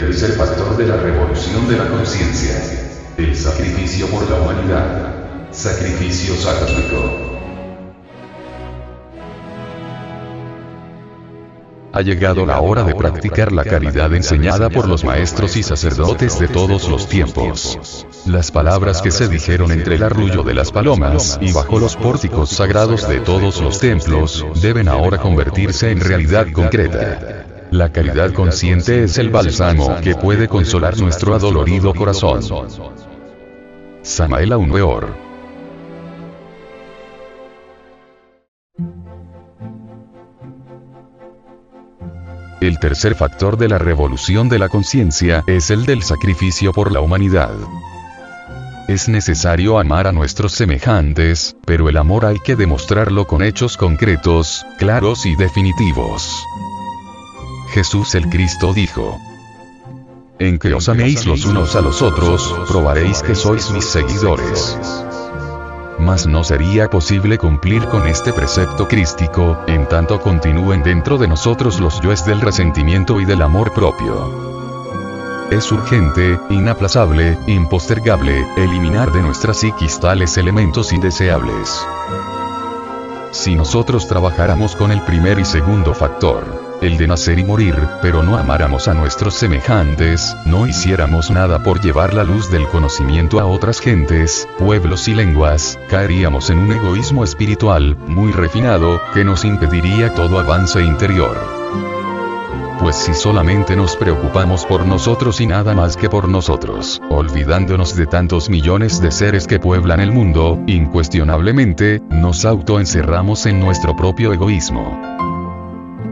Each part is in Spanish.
tercer factor de la revolución de la conciencia. El sacrificio por la humanidad. Sacrificio sátvico. Ha llegado la hora de practicar la caridad enseñada por los maestros y sacerdotes de todos los tiempos. Las palabras que se dijeron entre el arrullo de las palomas y bajo los pórticos sagrados de todos los templos, deben ahora convertirse en realidad concreta. La caridad consciente es el bálsamo que puede consolar nuestro adolorido corazón. Samael Weor El tercer factor de la revolución de la conciencia es el del sacrificio por la humanidad. Es necesario amar a nuestros semejantes, pero el amor hay que demostrarlo con hechos concretos, claros y definitivos. Jesús el Cristo dijo, En que os améis los unos a los otros, probaréis que sois mis seguidores mas no sería posible cumplir con este precepto crístico, en tanto continúen dentro de nosotros los yoes del resentimiento y del amor propio. Es urgente, inaplazable, impostergable, eliminar de nuestra psiquis tales elementos indeseables. Si nosotros trabajáramos con el primer y segundo factor, el de nacer y morir, pero no amáramos a nuestros semejantes, no hiciéramos nada por llevar la luz del conocimiento a otras gentes, pueblos y lenguas, caeríamos en un egoísmo espiritual, muy refinado, que nos impediría todo avance interior. Pues si solamente nos preocupamos por nosotros y nada más que por nosotros, olvidándonos de tantos millones de seres que pueblan el mundo, incuestionablemente, nos autoencerramos en nuestro propio egoísmo.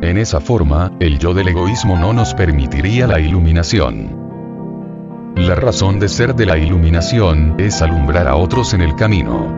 En esa forma, el yo del egoísmo no nos permitiría la iluminación. La razón de ser de la iluminación es alumbrar a otros en el camino.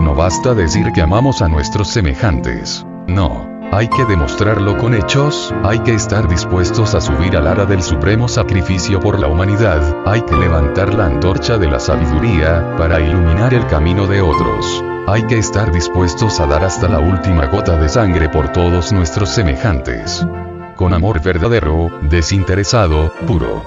No basta decir que amamos a nuestros semejantes. No. Hay que demostrarlo con hechos, hay que estar dispuestos a subir al ara del supremo sacrificio por la humanidad, hay que levantar la antorcha de la sabiduría, para iluminar el camino de otros. Hay que estar dispuestos a dar hasta la última gota de sangre por todos nuestros semejantes. Con amor verdadero, desinteresado, puro.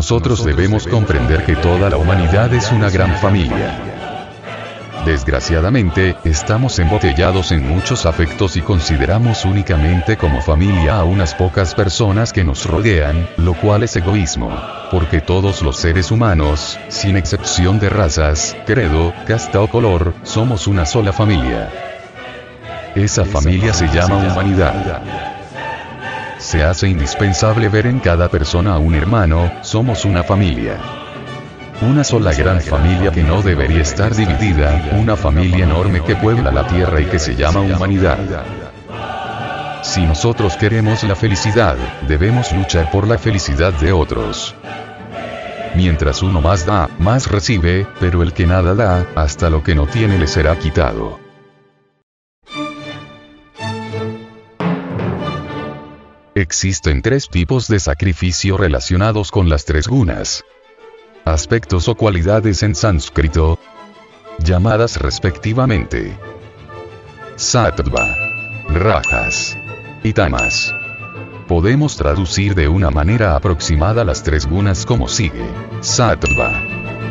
Nosotros debemos comprender que toda la humanidad es una gran familia. Desgraciadamente, estamos embotellados en muchos afectos y consideramos únicamente como familia a unas pocas personas que nos rodean, lo cual es egoísmo. Porque todos los seres humanos, sin excepción de razas, credo, casta o color, somos una sola familia. Esa familia se llama humanidad. Se hace indispensable ver en cada persona a un hermano, somos una familia. Una sola gran familia que no debería estar dividida, una familia enorme que puebla la tierra y que se llama humanidad. Si nosotros queremos la felicidad, debemos luchar por la felicidad de otros. Mientras uno más da, más recibe, pero el que nada da, hasta lo que no tiene le será quitado. Existen tres tipos de sacrificio relacionados con las tres gunas aspectos o cualidades en sánscrito, llamadas respectivamente sattva, rajas y tamas. Podemos traducir de una manera aproximada las tres gunas como sigue. Sattva.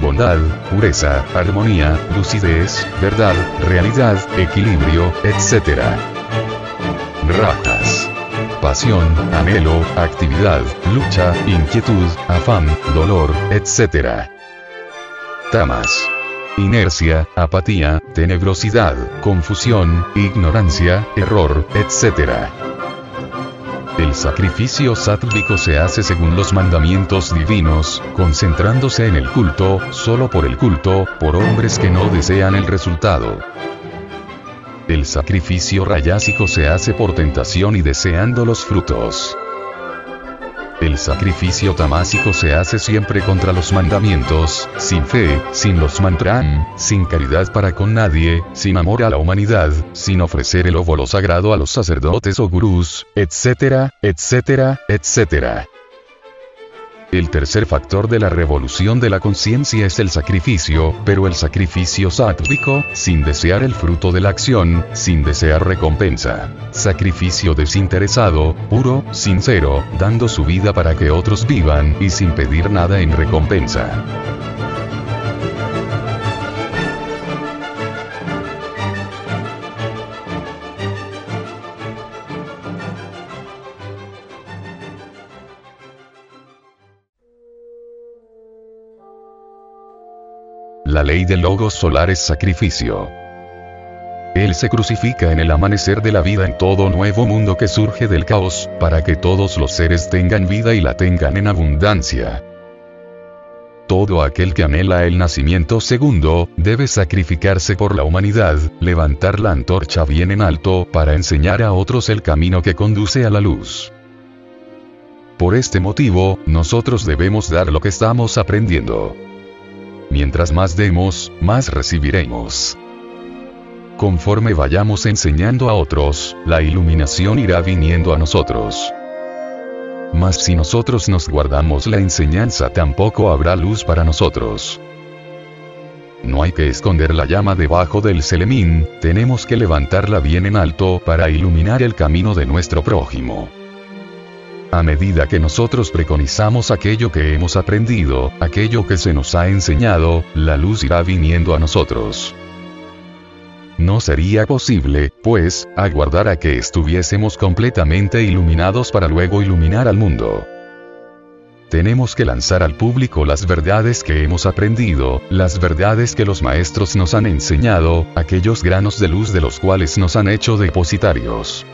Bondad, pureza, armonía, lucidez, verdad, realidad, equilibrio, etc. Rajas pasión, anhelo, actividad, lucha, inquietud, afán, dolor, etc. Tamas. Inercia, apatía, tenebrosidad, confusión, ignorancia, error, etc. El sacrificio sátvico se hace según los mandamientos divinos, concentrándose en el culto, solo por el culto, por hombres que no desean el resultado. El sacrificio rayásico se hace por tentación y deseando los frutos. El sacrificio tamásico se hace siempre contra los mandamientos, sin fe, sin los mantram, sin caridad para con nadie, sin amor a la humanidad, sin ofrecer el óvulo sagrado a los sacerdotes o gurús, etcétera, etcétera, etcétera. El tercer factor de la revolución de la conciencia es el sacrificio, pero el sacrificio sátvico, sin desear el fruto de la acción, sin desear recompensa. Sacrificio desinteresado, puro, sincero, dando su vida para que otros vivan, y sin pedir nada en recompensa. La ley del logos solar es sacrificio. Él se crucifica en el amanecer de la vida en todo nuevo mundo que surge del caos, para que todos los seres tengan vida y la tengan en abundancia. Todo aquel que anhela el nacimiento segundo, debe sacrificarse por la humanidad, levantar la antorcha bien en alto, para enseñar a otros el camino que conduce a la luz. Por este motivo, nosotros debemos dar lo que estamos aprendiendo. Mientras más demos, más recibiremos. Conforme vayamos enseñando a otros, la iluminación irá viniendo a nosotros. Mas si nosotros nos guardamos la enseñanza tampoco habrá luz para nosotros. No hay que esconder la llama debajo del selemín, tenemos que levantarla bien en alto para iluminar el camino de nuestro prójimo. A medida que nosotros preconizamos aquello que hemos aprendido, aquello que se nos ha enseñado, la luz irá viniendo a nosotros. No sería posible, pues, aguardar a que estuviésemos completamente iluminados para luego iluminar al mundo. Tenemos que lanzar al público las verdades que hemos aprendido, las verdades que los maestros nos han enseñado, aquellos granos de luz de los cuales nos han hecho depositarios.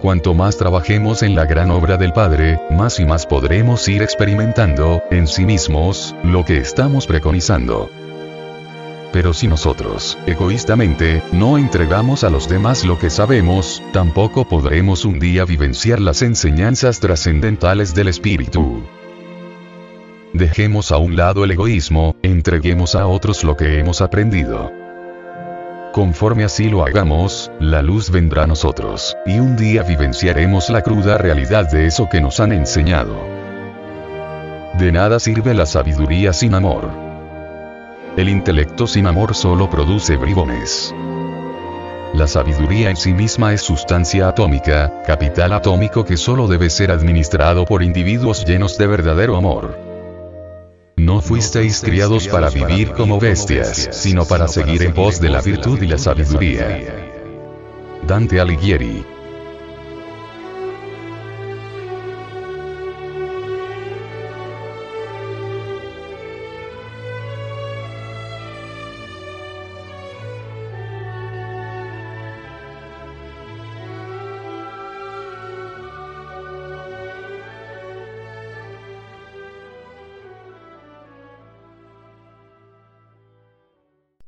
Cuanto más trabajemos en la gran obra del Padre, más y más podremos ir experimentando, en sí mismos, lo que estamos preconizando. Pero si nosotros, egoístamente, no entregamos a los demás lo que sabemos, tampoco podremos un día vivenciar las enseñanzas trascendentales del Espíritu. Dejemos a un lado el egoísmo, entreguemos a otros lo que hemos aprendido. Conforme así lo hagamos, la luz vendrá a nosotros, y un día vivenciaremos la cruda realidad de eso que nos han enseñado. De nada sirve la sabiduría sin amor. El intelecto sin amor solo produce bribones. La sabiduría en sí misma es sustancia atómica, capital atómico que solo debe ser administrado por individuos llenos de verdadero amor. No fuisteis criados para vivir como bestias, sino para seguir en pos de la virtud y la sabiduría. Dante Alighieri